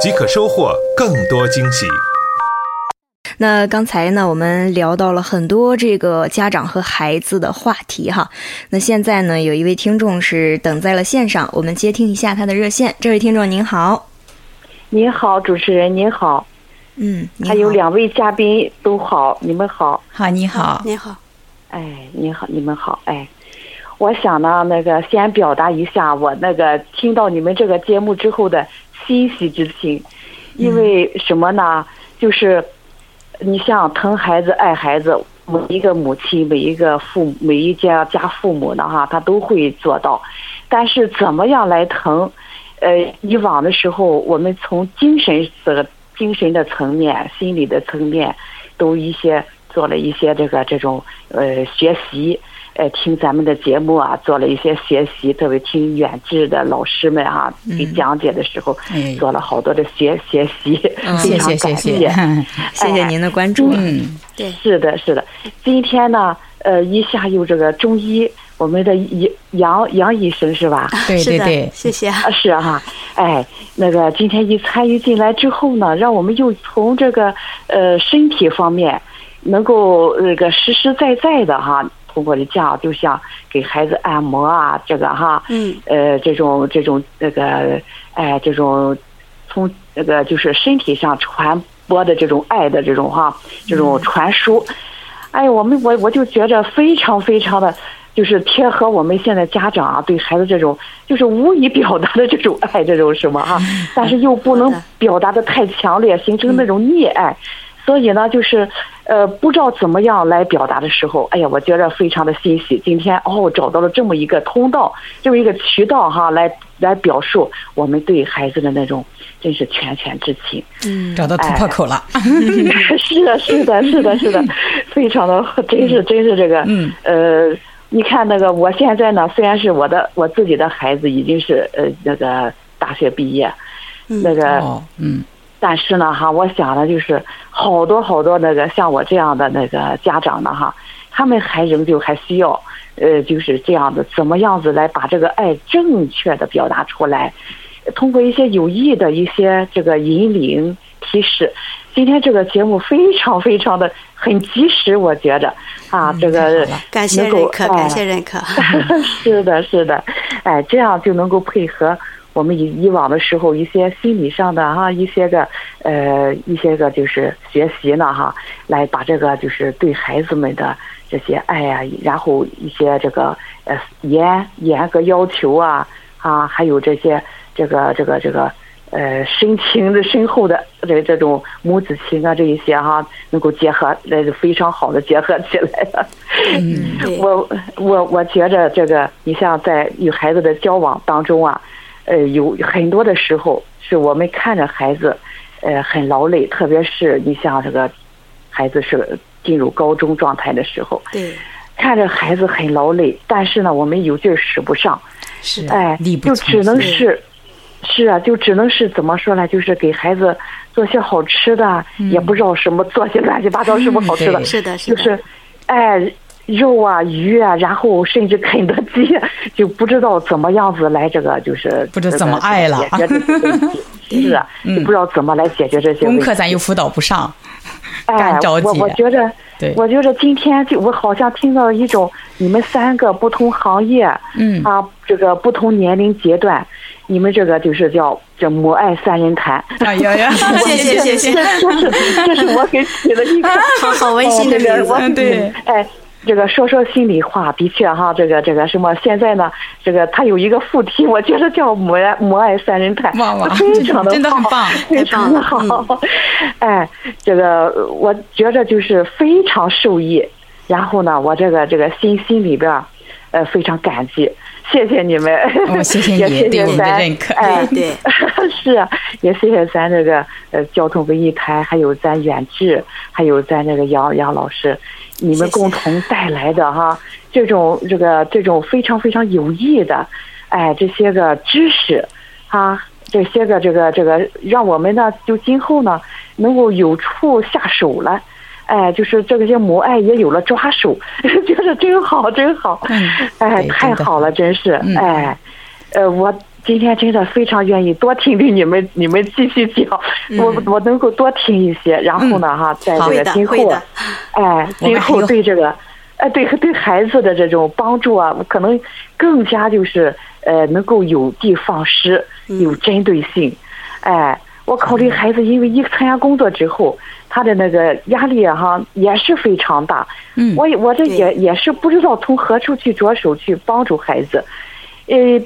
即可收获更多惊喜。那刚才呢，我们聊到了很多这个家长和孩子的话题哈。那现在呢，有一位听众是等在了线上，我们接听一下他的热线。这位听众您好，您好，主持人您好，嗯，还有两位嘉宾都好，你们好，好，你好，你好，哎，你好，你们好，哎，我想呢，那个先表达一下我那个听到你们这个节目之后的欣喜之情，因为什么呢？就是你像疼孩子、爱孩子，每一个母亲、每一个父母、每一家家父母呢，哈，他都会做到。但是怎么样来疼？呃，以往的时候，我们从精神的、精神的层面、心理的层面，都一些做了一些这个这种呃学习。呃，听咱们的节目啊，做了一些学习，特别听远志的老师们啊给讲解的时候，哎做了好多的学学习，非谢常感谢谢谢，谢谢您的关注。嗯，对，是的，是的。今天呢，呃，一下有这个中医，我们的杨杨杨医生是吧？对是的对对，谢谢啊。啊，是哈、哎，那个今天一参与进来之后呢，让我们又从这个呃身体方面，能够那个实实在在的哈，通过的这样，就像给孩子按摩啊，这个哈，嗯，呃，这种这种那个，哎，这种从那个就是身体上传播的这种爱的这种哈，这种传输，哎，我们我我就觉着非常非常的。就是贴合我们现在家长啊对孩子这种就是无以表达的这种爱，这种什么哈，但是又不能表达的太强烈，形成那种溺爱。所以呢，就是呃，不知道怎么样来表达的时候，哎呀，我觉着非常的欣喜。今天哦，找到了这么一个通道，这么一个渠道哈，来来表述我们对孩子的那种真是拳拳之情。嗯，找到突破口了，是的，是的，是的，是的，非常的，真是真是这个，嗯呃，你看那个，我现在呢，虽然是我的我自己的孩子已经是呃那个大学毕业，嗯那个哦，嗯，但是呢，哈，我想的就是好多好多那个像我这样的那个家长呢，哈，他们还仍旧还需要，呃，就是这样的，怎么样子来把这个爱正确的表达出来，通过一些有益的一些这个引领提示。今天这个节目非常非常的很及时，我觉着啊，这个感谢认可，哎感谢认可。是的，是的，哎，这样就能够配合我们以以往的时候一些心理上的哈，一些个呃一些个就是学习呢哈，来把这个就是对孩子们的这些爱呀、然后一些这个呃严严格要求啊啊，还有这些这个这个这个。呃，深情的、深厚的这这种母子情啊，这一些哈、能够结合，呃，非常好的结合起来了。嗯，我我我觉着这个，你像在与孩子的交往当中啊，呃，有很多的时候是我们看着孩子，呃，很劳累，特别是你像这个孩子是进入高中状态的时候，对，看着孩子很劳累，但是呢，我们有劲儿使不上，是哎，就只能是。是啊，就只能是怎么说呢？就是给孩子做些好吃的，也不知道什么做些乱七八糟什么好吃的，对是的，是的，就是，哎，肉啊、鱼啊，然后甚至肯德基，就不知道怎么样子来这个，就是不知怎么爱了解决这些 是啊，就不知道怎么来解决这些问题。功课咱又辅导不上，哎着，急我我觉着，对我觉着今天就我好像听到一种你们三个不同行业，嗯啊，这个不同年龄阶段，你们这个就是叫这母爱三人谈。哎呀 呀，谢谢谢谢这这是这是我给起的一个 好好温馨的名字对哎，这个说说心里话，的确哈，这个这个什么，现在呢，这个他有一个副题，我觉得叫母爱母爱三人谈，哇哇 非常的真的很棒 非常的好。哎，这个我觉着就是非常受益。然后呢，我这个这个心心里边儿，呃，非常感激。谢谢你们，哦谢谢你也谢对我们的谢咱认可哎，对是啊，也谢谢咱这个呃交通文艺台，还有咱远志，还有咱这个杨杨老师，你们共同带来的哈这种这个这种非常非常有益的，哎，这些个知识啊，这些个这个这个，让我们呢就今后呢能够有处下手了。哎，就是这些母爱也有了抓手，觉得真好，真好，嗯哎，太好了，真是，嗯。哎，呃，我今天真的非常愿意多听听你们，你们继续讲，我我能够多听一些，然后呢，哈，在这个今后哎，今后对这个，哎，对对孩子的这种帮助啊，可能更加就是呃，能够有的放矢，有针对性，哎。我考虑孩子，因为一参加工作之后，他的那个压力啊哈也是非常大。嗯。我我这也也是不知道从何处去着手去帮助孩子。呃，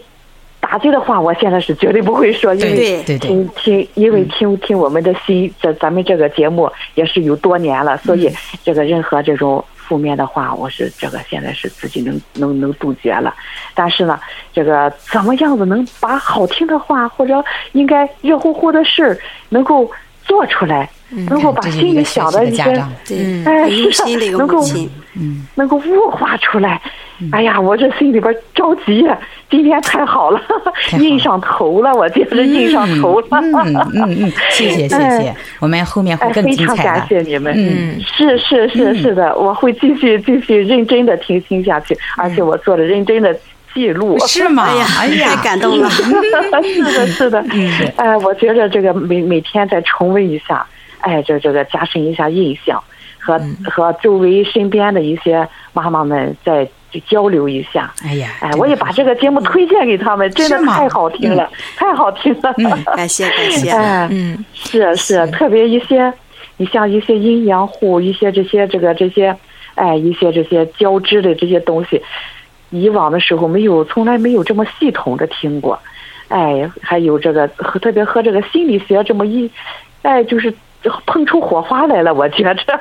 打击的话，我现在是绝对不会说，因为听听，因为听听我们的心这咱们这个节目也是有多年了，所以这个任何这种负面的话，我是这个现在是自己能能能杜绝了。但是呢，这个怎么样子能把好听的话或者应该热乎乎的事儿能够做出来，能够把心里想的一些哎是的能够能够物化出来。哎呀，我这心里边着急呀！今天太好了，印上头了，我简直印上头了。嗯嗯嗯，谢谢 谢谢，我们后面会非常感精彩的。谢你们。嗯，是是是是的，我会继续继续认真的听听下去，而且我做了认真的记录。是吗？哎呀，哎呀，太感动了，是的，是的。哎，我觉得这个每每天再重温一下，哎，这这个加深一下印象，和和周围身边的一些妈妈们再交流一下。哎呀，哎，我也把这个节目推荐给他们，真的太好听了，太好听了。感谢感谢，哎，嗯。是啊是啊，特别一些，你像一些阴阳户，一些这些这个这些，哎，一些这些交织的这些东西，以往的时候没有，从来没有这么系统的听过，哎，还有这个和特别和这个心理学这么一，哎，就是碰出火花来了，我觉着，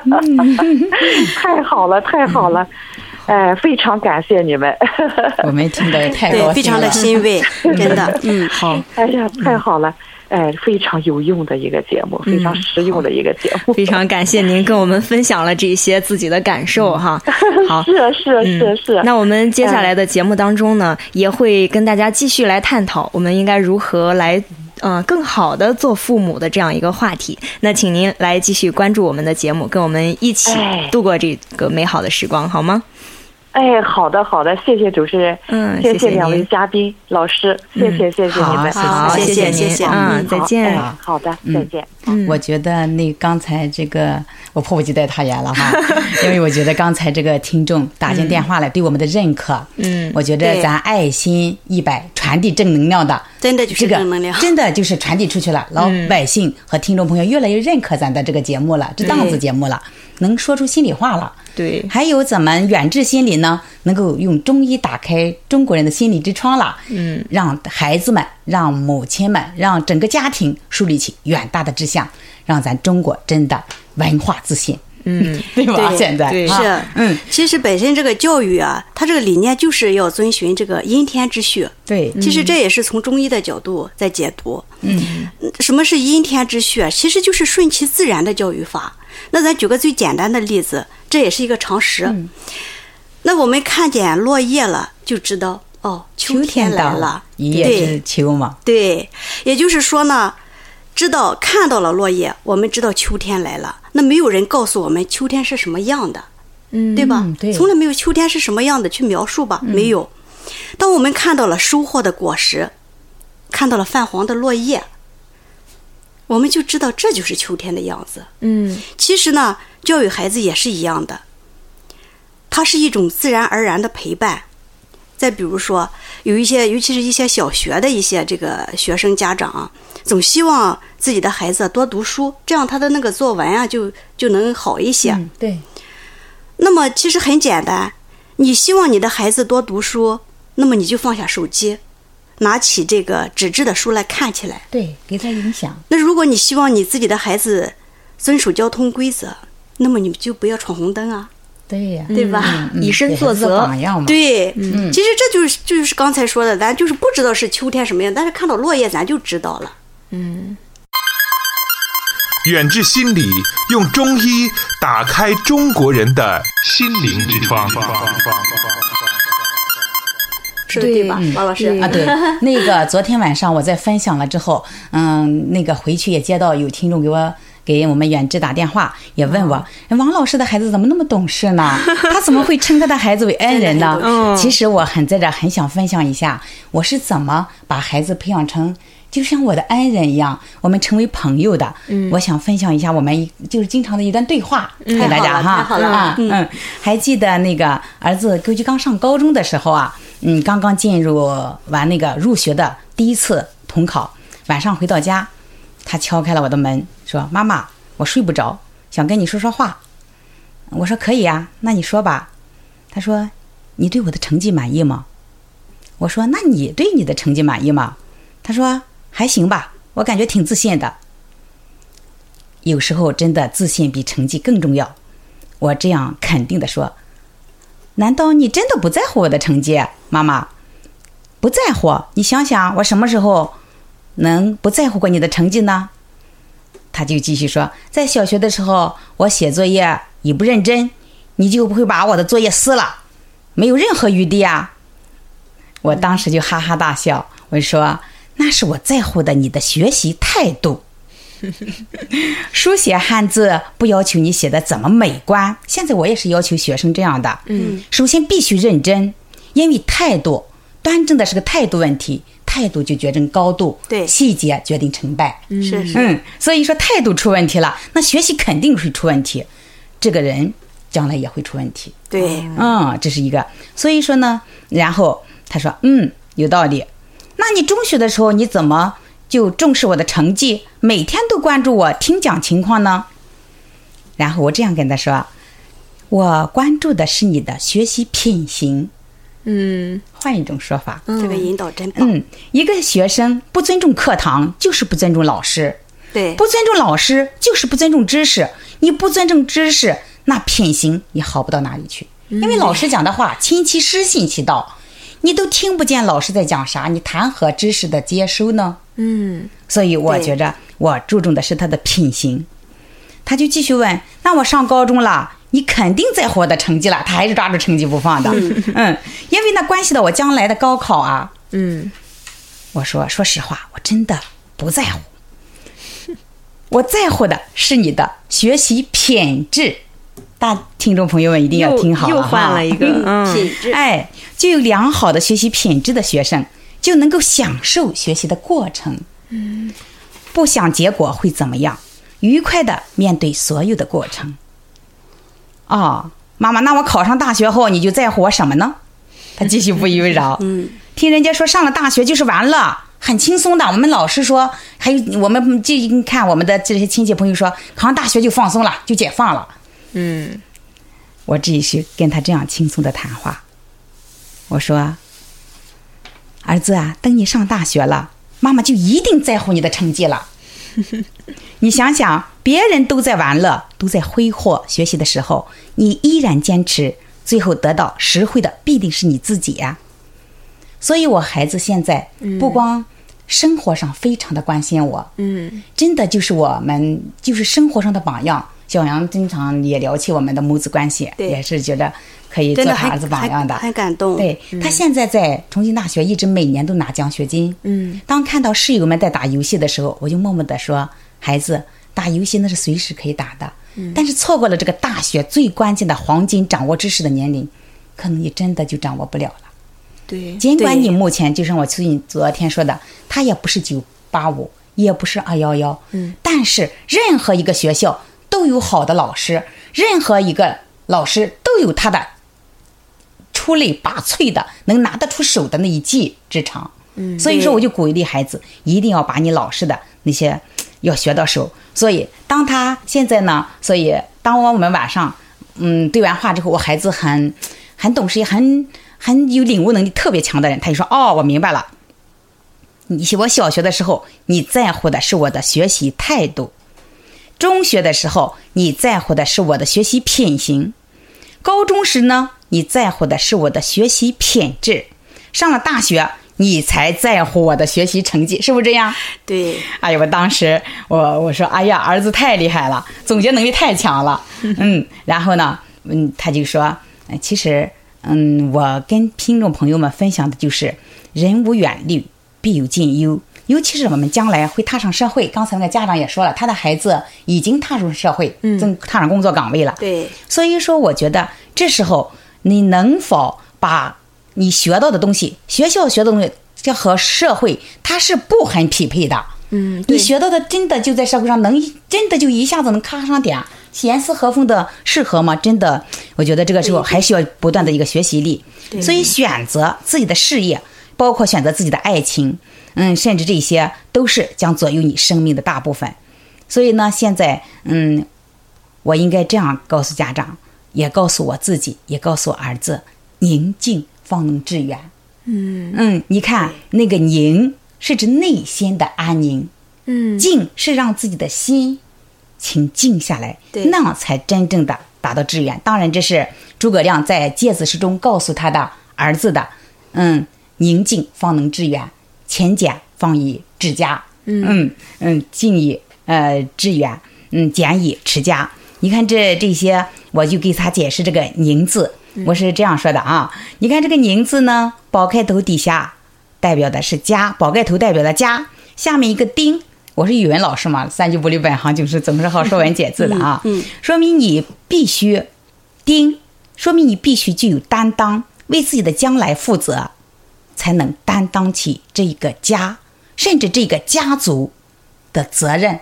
太好了，太好了。哎，非常感谢你们！我们听得也太高对，兴非常的欣慰，真的，嗯，好，哎呀，太好了！哎，非常有用的一个节目，非常实用的一个节目。非常感谢您跟我们分享了这些自己的感受哈。好，是啊是啊是啊是啊。那我们接下来的节目当中呢，也会跟大家继续来探讨我们应该如何来。嗯，更好的做父母的这样一个话题，那请您来继续关注我们的节目，跟我们一起哎度过这个美好的时光，好吗？哎，好的好的，谢谢主持人，嗯谢谢谢两位嘉宾老师，谢谢谢谢你们，好，谢谢您，谢谢谢嗯，再见。哎好的，再见。嗯。我觉得那刚才这个我迫不及待他言了哈，因为我觉得刚才这个听众打进电话来对我们的认可，嗯。我觉得咱爱心一百传递正能量的，真的就是这个正能量。真的就是传递出去了，老百姓和听众朋友越来越认可咱的这个节目了，这档子节目了，能说出心里话了。对，还有怎么远志心理呢，能够用中医打开中国人的心理之窗了，嗯，让孩子们、让母亲们、让整个家庭树立起远大的志向，让咱中国真的文化自信，嗯，对吧？对现在是，嗯，其实本身这个教育啊，它这个理念就是要遵循这个阴天之序。对，其实这也是从中医的角度在解读。嗯，什么是阴天之序啊？其实就是顺其自然的教育法。那咱举个最简单的例子，这也是一个常识。嗯那我们看见落叶了，就知道哦，秋天来到了。一叶对知秋嘛，对，也就是说呢，知道看到了落叶，我们知道秋天来了。那没有人告诉我们秋天是什么样的，嗯对吧？嗯对从来没有秋天是什么样的去描述吧，没有。当我们看到了收获的果实，看到了泛黄的落叶，我们就知道这就是秋天的样子。嗯其实呢，教育孩子也是一样的，它是一种自然而然的陪伴。再比如说，有一些，尤其是一些小学的一些这个学生家长啊，总希望自己的孩子多读书，这样他的那个作文啊就就能好一些。嗯，对，那么其实很简单，你希望你的孩子多读书，那么你就放下手机，拿起这个纸质的书来看起来。对，给他影响，那如果你希望你自己的孩子遵守交通规则，那么你就不要闯红灯啊，对呀，对吧？嗯嗯以身作则榜样嘛。对，其实这就是就是刚才说的，咱就是不知道是秋天什么样，但是看到落叶咱就知道了。嗯远志心理用中医打开中国人的心灵之窗。是，对对吧，王老师？啊，对，那个昨天晚上我在分享了之后，嗯，那个回去也接到有听众给我给我们远志打电话，也问我，哎王老师的孩子怎么那么懂事呢？他怎么会称他的孩子为恩人呢？其实我很在这很想分享一下，我是怎么把孩子培养成。就像我的恩人一样，我们成为朋友的。嗯，我想分享一下我们一就是经常的一段对话，给大家哈。太好了太好了啊，嗯嗯，还记得那个儿子估计刚上高中的时候啊，嗯，刚刚进入完那个入学的第一次统考，晚上回到家，他敲开了我的门，说：“妈妈，我睡不着，想跟你说说话。”我说：“可以呀，那你说吧。”他说：“你对我的成绩满意吗？”我说：“那你对你的成绩满意吗？”他说：“还行吧，我感觉挺自信的。”有时候真的自信比成绩更重要。我这样肯定的说：“难道你真的不在乎我的成绩，妈妈？不在乎？你想想，我什么时候能不在乎过你的成绩呢？”他就继续说：“在小学的时候，我写作业一不认真，你就不会把我的作业撕了，没有任何余地啊。”我当时就哈哈大笑，我就说：“那是我在乎的你的学习态度。”书写汉字不要求你写的怎么美观，现在我也是要求学生这样的。嗯，首先必须认真，因为态度端正的是个态度问题，态度就决定高度，对细节决定成败。是是，嗯，所以说态度出问题了，那学习肯定会出问题，这个人将来也会出问题。对，嗯，这是一个。所以说呢，然后他说，嗯，有道理。那你中学的时候你怎么就重视我的成绩，每天都关注我听讲情况呢？然后我这样跟他说，我关注的是你的学习品行。嗯换一种说法，这个引导真棒。嗯，一个学生不尊重课堂，就是不尊重老师。对，不尊重老师就是不尊重知识，你不尊重知识，那品行也好不到哪里去。因为老师讲的话，亲其师，信其道，你都听不见老师在讲啥，你谈何知识的接收呢？嗯所以我觉着我注重的是他的品行。他就继续问：“那我上高中了，你肯定在乎我的成绩了？”他还是抓住成绩不放的。嗯，因为那关系到我将来的高考啊。嗯我说，说实话，我真的不在乎。我在乎的是你的学习品质。大听众朋友们一定要听好了又换了一个嗯品质。哎，具有良好的学习品质的学生，就能够享受学习的过程。嗯，不想结果会怎么样？愉快的面对所有的过程。哦，妈妈，那我考上大学后，你就在乎我什么呢？他继续不以为饶。嗯，听人家说上了大学就是完了，很轻松的。我们老师说，还有我们就看我们的这些亲戚朋友说，考上大学就放松了，就解放了。嗯我继续跟他这样轻松的谈话。我说：“儿子啊，等你上大学了，妈妈就一定在乎你的成绩了。你想想，别人都在玩乐，都在挥霍学习的时候，你依然坚持，最后得到实惠的必定是你自己呀、所以，我孩子现在不光生活上非常的关心我，嗯真的就是我们就是生活上的榜样。小杨经常也聊起我们的母子关系，也是觉得可以做他儿子榜样的。很很感动。对他现在在重庆大学，一直每年都拿奖学金。嗯当看到室友们在打游戏的时候，我就默默的说：“孩子，打游戏那是随时可以打的，但是错过了这个大学最关键的黄金掌握知识的年龄，可能你真的就掌握不了了。对尽管你目前就像我最近昨天说的，它也不是九八五，也不是二幺幺，嗯，但是任何一个学校都有好的老师，任何一个老师都有他的出类拔萃的、能拿得出手的那一技之长。嗯，所以说我就鼓励孩子一定要把你老师的那些要学到手。所以当他现在呢，所以当我们晚上嗯对完话之后，我孩子很很懂事，也很很有领悟能力特别强的人，他就说：“哦，我明白了。你我小学的时候，你在乎的是我的学习态度；中学的时候，你在乎的是我的学习品行；高中时呢，你在乎的是我的学习品质；上了大学，你才在乎我的学习成绩，是不是这样？对，哎呀，我当时我我说，哎呀，儿子太厉害了，总结能力太强了。嗯，然后呢，嗯，他就说，呃其实，嗯，我跟听众朋友们分享的就是，人无远虑，必有近忧。尤其是我们将来会踏上社会，刚才那个家长也说了，他的孩子已经踏入社会，嗯正踏上工作岗位了。对，所以说，我觉得这时候你能否把你学到的东西，学校学的东西，这和社会它是不很匹配的。嗯，你学到的真的就在社会上能真的就一下子能咔上点，严丝合缝的适合吗？真的，我觉得这个时候还需要不断的一个学习力。所以选择自己的事业，包括选择自己的爱情，嗯，甚至这些都是将左右你生命的大部分。所以呢，现在嗯，我应该这样告诉家长，也告诉我自己，也告诉我儿子：宁静方能致远。嗯嗯，你看那个宁是指内心的安宁，嗯静是让自己的心请静下来，对那样才真正的达到致远。当然，这是诸葛亮在诫子诗中告诉他的儿子的。嗯，宁静方能致远，勤俭方以治家。嗯嗯，静以呃致远，嗯俭以持家。你看这这些，我就给他解释这个“宁”字，我是这样说的啊。你看这个“宁”字呢，宝盖头底下代表的是家，宝盖头代表的家，下面一个丁。我是语文老师嘛，三句不离本行，就是总是好说文解字的啊。嗯嗯说明你必须丁，说明你必须具有担当，为自己的将来负责，才能担当起这个家，甚至这个家族的责任。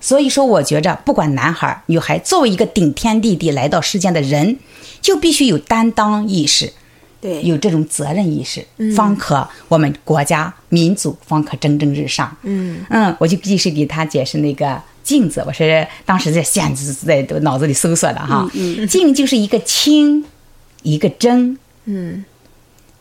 所以说，我觉着不管男孩儿女孩，作为一个顶天立地来到世间的人，就必须有担当意识，对，有这种责任意识，方可我们国家民族方可蒸蒸日上。嗯。嗯，我就继续给他解释那个镜子，我是当时在现在在脑子里搜索的哈。镜就是一个清，一个真，嗯。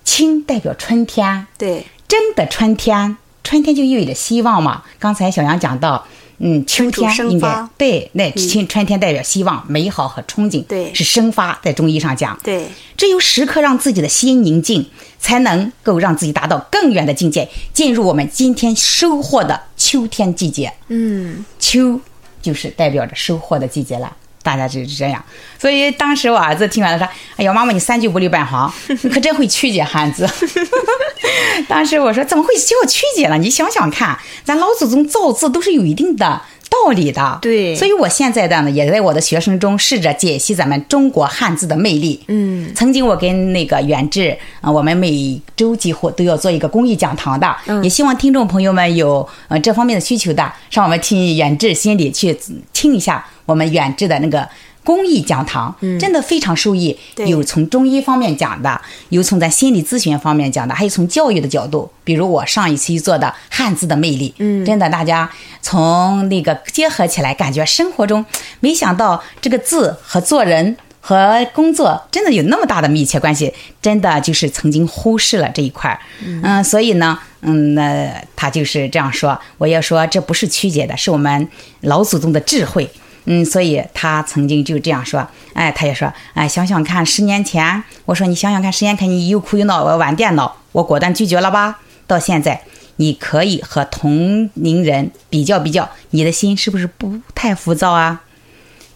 清代表春天，对，真的春天，春天就意味着希望嘛。刚才小杨讲到，嗯，秋天应该对，那春春天代表希望、美好和憧憬，对。是生发，在中医上讲，对，只有时刻让自己的心宁静，才能够让自己达到更远的境界，进入我们今天收获的秋天季节。嗯。秋就是代表着收获的季节了。大家就是这样，所以当时我儿子听完了说：“哎呀，妈妈你三句不离半行，你可真会曲解汉字。”当时我说：“怎么会叫曲解呢？你想想看，咱老祖宗造字都是有一定的道理的。对所以我现在的呢，也在我的学生中试着解析咱们中国汉字的魅力。嗯曾经我跟那个远志，呃，我们每周几乎都要做一个公益讲堂的，也希望听众朋友们有呃这方面的需求的，上我们听远志心里去听一下我们远志的那个。公益讲堂真的非常受益，对。有从中医方面讲的，有从咱心理咨询方面讲的，还有从教育的角度，比如我上一期做的汉字的魅力，嗯，真的大家从那个结合起来，感觉生活中没想到这个字和做人和工作真的有那么大的密切关系，真的就是曾经忽视了这一块儿，嗯，所以呢，嗯，那他就是这样说，我要说这不是曲解的，是我们老祖宗的智慧。嗯，所以他曾经就这样说，哎，他也说，哎，想想看，十年前，我说你想想看，十年前你又哭又闹，我要玩电脑，我果断拒绝了吧？到现在，你可以和同龄人比较比较，你的心是不是不太浮躁啊？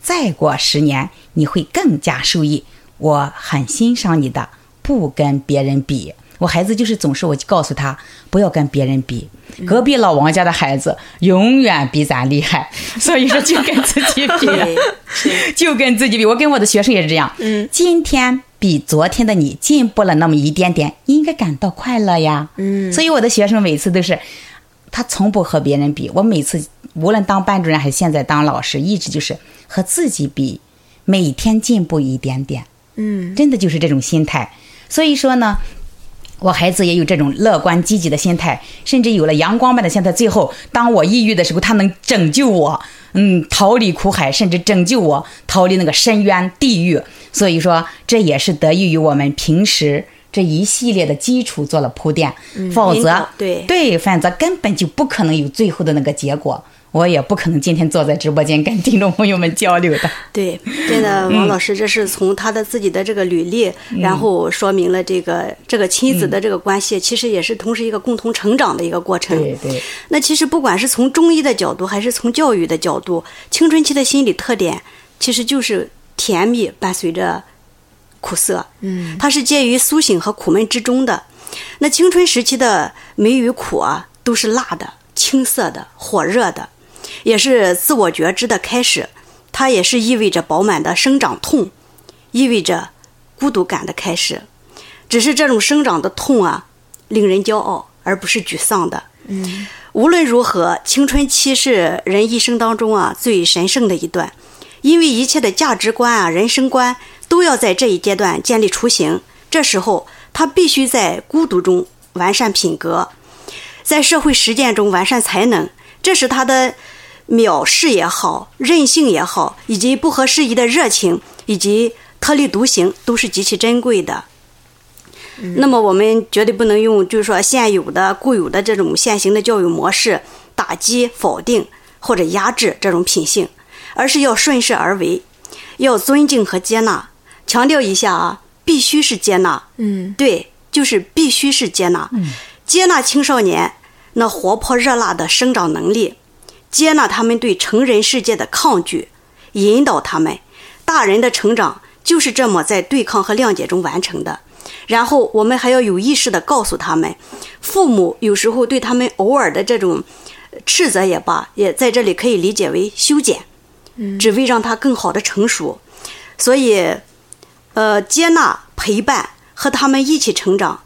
再过十年，你会更加受益。我很欣赏你的，不跟别人比。我孩子就是总是我就告诉他不要跟别人比，隔壁老王家的孩子永远比咱厉害，所以说就跟自己比，就跟自己比。我跟我的学生也是这样，嗯，今天比昨天的你进步了那么一点点，你应该感到快乐呀，嗯，所以我的学生每次都是。他从不和别人比，我每次无论当班主任还是现在当老师，一直就是和自己比，每天进步一点点，嗯真的就是这种心态。所以说呢，我孩子也有这种乐观积极的心态，甚至有了阳光般的心态。最后，当我抑郁的时候，他能拯救我，嗯，逃离苦海，甚至拯救我逃离那个深渊地狱。所以说，这也是得益于我们平时这一系列的基础做了铺垫，否则对对，否则根本就不可能有最后的那个结果。我也不可能今天坐在直播间跟听众朋友们交流的。对，真的，嗯王老师，这是从他的自己的这个履历，然后说明了这个这个亲子的这个关系，其实也是同时一个共同成长的一个过程。对对，那其实不管是从中医的角度，还是从教育的角度，青春期的心理特点其实就是甜蜜伴随着苦涩。嗯，它是介于苏醒和苦闷之中的。那青春时期的美与苦啊，都是辣的、青涩的、火热的，也是自我觉知的开始。它也是意味着饱满的生长痛，意味着孤独感的开始。只是这种生长的痛啊，令人骄傲，而不是沮丧的。无论如何，青春期是人一生当中啊最神圣的一段，因为一切的价值观啊、人生观都要在这一阶段建立雏形。这时候，他必须在孤独中完善品格，在社会实践中完善才能。这是他的藐视也好、任性也好，以及不合时宜的热情，以及特立独行，都是极其珍贵的。那么我们绝对不能用，就是说现有的、固有的这种现行的教育模式打击、否定或者压制这种品性，而是要顺势而为，要尊敬和接纳。强调一下啊，必须是接纳。嗯，对，就是必须是接纳，接纳青少年那活泼热辣的生长能力，接纳他们对成人世界的抗拒，引导他们。大人的成长就是这么在对抗和谅解中完成的。然后我们还要有意识的告诉他们，父母有时候对他们偶尔的这种斥责也罢，也在这里可以理解为修剪，只为让他更好的成熟。所以，呃，接纳、陪伴和他们一起成长，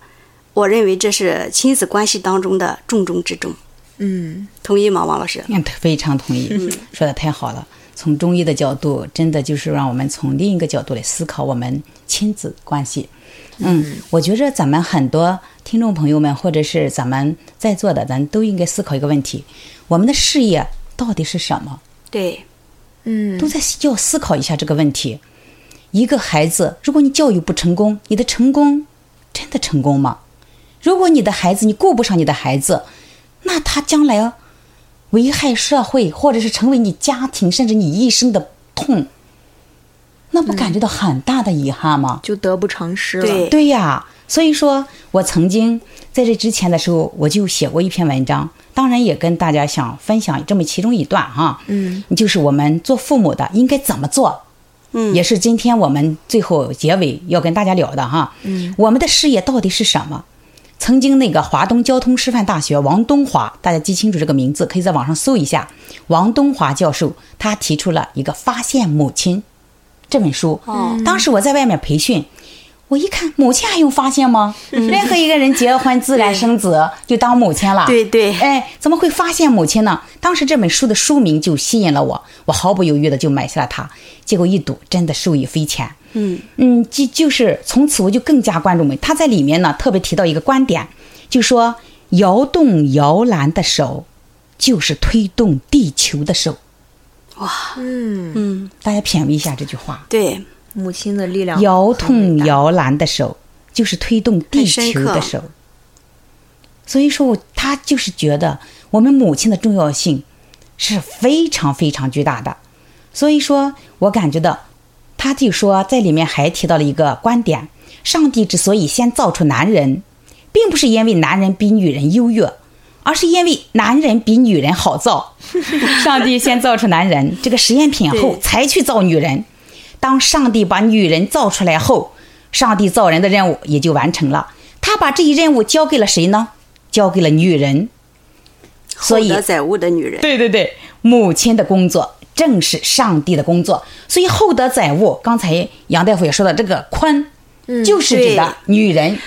我认为这是亲子关系当中的重中之重。嗯，同意吗，王老师？嗯，非常同意，说的太好了。从中医的角度，真的就是让我们从另一个角度来思考我们亲子关系。嗯，我觉着咱们很多听众朋友们，或者是咱们在座的，咱都应该思考一个问题：我们的事业到底是什么？对，嗯，都在要思考一下这个问题。一个孩子，如果你教育不成功，你的成功真的成功吗？如果你的孩子你顾不上你的孩子，那他将来危害社会，或者是成为你家庭甚至你一生的痛，那不感觉到很大的遗憾吗？就得不偿失了。对。对呀，所以说我曾经在这之前的时候，我就写过一篇文章，当然也跟大家想分享这么其中一段哈，嗯，就是我们做父母的应该怎么做，嗯。也是今天我们最后结尾要跟大家聊的哈，嗯，我们的事业到底是什么？曾经那个华东交通师范大学王东华，大家记清楚这个名字，可以在网上搜一下。王东华教授他提出了一个《发现母亲》这本书。哦当时我在外面培训，我一看母亲还用发现吗？任何一个人结婚自然生子就当母亲了。对对哎，怎么会发现母亲呢？当时这本书的书名就吸引了我，我毫不犹豫的就买下了它。结果一读，真的受益匪浅。嗯嗯，就就是从此我就更加关注美。他在里面呢特别提到一个观点，就说摇动摇篮的手，就是推动地球的手。哇嗯，嗯，大家品味一下这句话：对，母亲的力量摇动摇篮的手，就是推动地球的手。所以说我，他就是觉得我们母亲的重要性是非常非常巨大的。所以说我感觉到，他就说在里面还提到了一个观点：上帝之所以先造出男人，并不是因为男人比女人优越，而是因为男人比女人好造。上帝先造出男人这个实验品后，才去造女人。当上帝把女人造出来后，上帝造人的任务也就完成了。他把这一任务交给了谁呢？交给了女人。所以载物的女人，对对对，母亲的工作正是上帝的工作，所以厚德载物。刚才杨大夫也说到，这个坤，就是指的女人。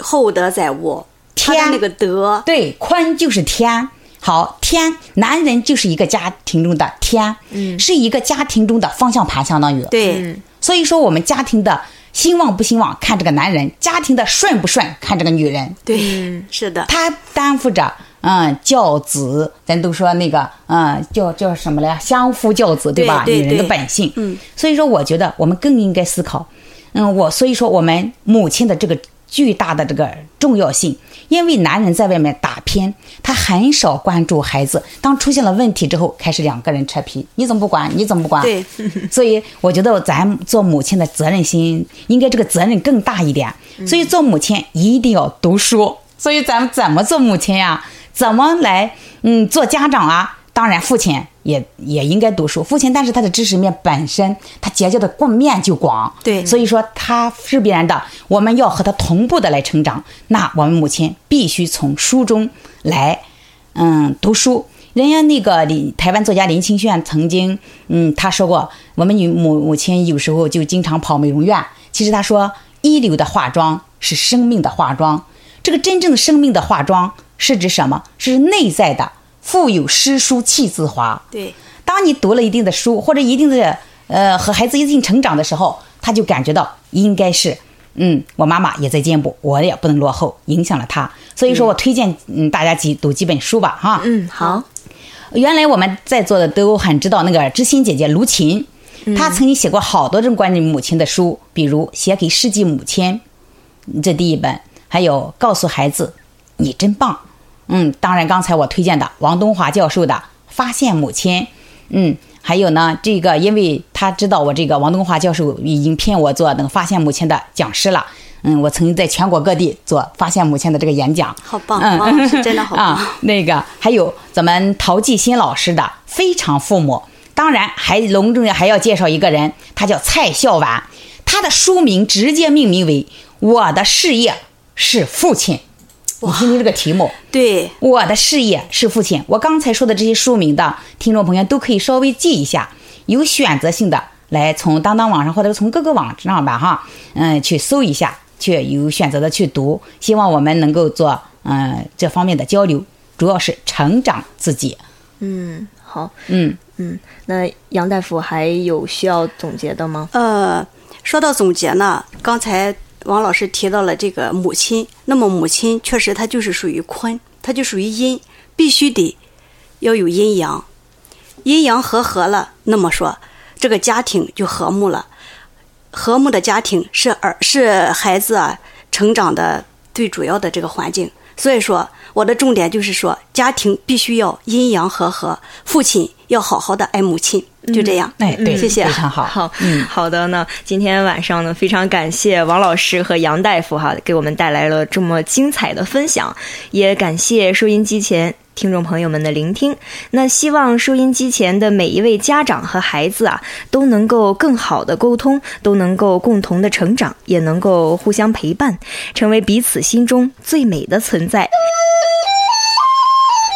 厚德载物，天那个德，对，坤就是天。好，天，男人就是一个家庭中的天，嗯，是一个家庭中的方向盘，相当于。对，所以说，我们家庭的兴旺不兴旺看这个男人，家庭的顺不顺看这个女人。对，是的，他担负着嗯教子，咱都说那个嗯叫叫什么来，相夫教子，对吧？对对女人的本性。嗯，所以说，我觉得我们更应该思考，嗯，我所以说我们母亲的这个巨大的这个重要性。因为男人在外面打拼，他很少关注孩子。当出现了问题之后，开始两个人扯皮，你怎么不管？你怎么不管？对，所以我觉得咱做母亲的责任心应该这个责任更大一点。所以做母亲一定要读书。所以咱们怎么做母亲呀？怎么来嗯做家长啊？当然，父亲也也应该读书。父亲，但是他的知识面本身，他结交的过面就广。对所以说他是必然的，我们要和他同步的来成长。那我们母亲必须从书中来，嗯，读书。人家那个林台湾作家林清炫曾经，嗯，他说过，我们女母母亲有时候就经常跑美容院。其实他说，一流的化妆是生命的化妆。这个真正的生命的化妆是指什么？是内在的。腹有诗书气自华。对，当你读了一定的书，或者一定的呃和孩子一定成长的时候，他就感觉到应该是，嗯，我妈妈也在进步，我也不能落后，影响了他。所以说我推荐嗯大家几读几本书吧，哈。嗯，好，原来我们在座的都很知道那个知心姐姐卢琴，她曾经写过好多种关于母亲的书，比如《写给世纪母亲》，这第一本，还有《告诉孩子你真棒》。嗯，当然刚才我推荐的王东华教授的《发现母亲》，嗯，还有呢，这个因为他知道我这个王东华教授已经聘我做那个发现母亲的讲师了，嗯，我曾经在全国各地做发现母亲的这个演讲，好棒，嗯 真的好棒。啊，那个还有咱们陶继新老师的《非常父母》，当然还隆重的还要介绍一个人，他叫蔡孝婉，他的书名直接命名为《我的事业是父亲》。你听听这个题目，对，我的事业是父亲。我刚才说的这些书名的听众朋友都可以稍微记一下，有选择性的来从当当网上或者从各个网上吧，哈，嗯，去搜一下，去有选择的去读。希望我们能够做嗯这方面的交流，主要是成长自己。嗯，好，嗯嗯，那杨大夫还有需要总结的吗？呃，说到总结呢，刚才王老师提到了这个母亲，那么母亲确实它就是属于坤，它就属于阴，必须得要有阴阳，阴阳和合了，那么说这个家庭就和睦了。和睦的家庭是儿是孩子啊成长的最主要的这个环境。所以说，我的重点就是说，家庭必须要阴阳和合，父亲要好好的爱母亲，就这样。哎，对，谢谢非常好。好，嗯，好的呢。今天晚上呢，非常感谢王老师和杨大夫哈，给我们带来了这么精彩的分享，也感谢收音机前听众朋友们的聆听。那希望收音机前的每一位家长和孩子啊，都能够更好的沟通，都能够共同的成长，也能够互相陪伴，成为彼此心中最美的存在。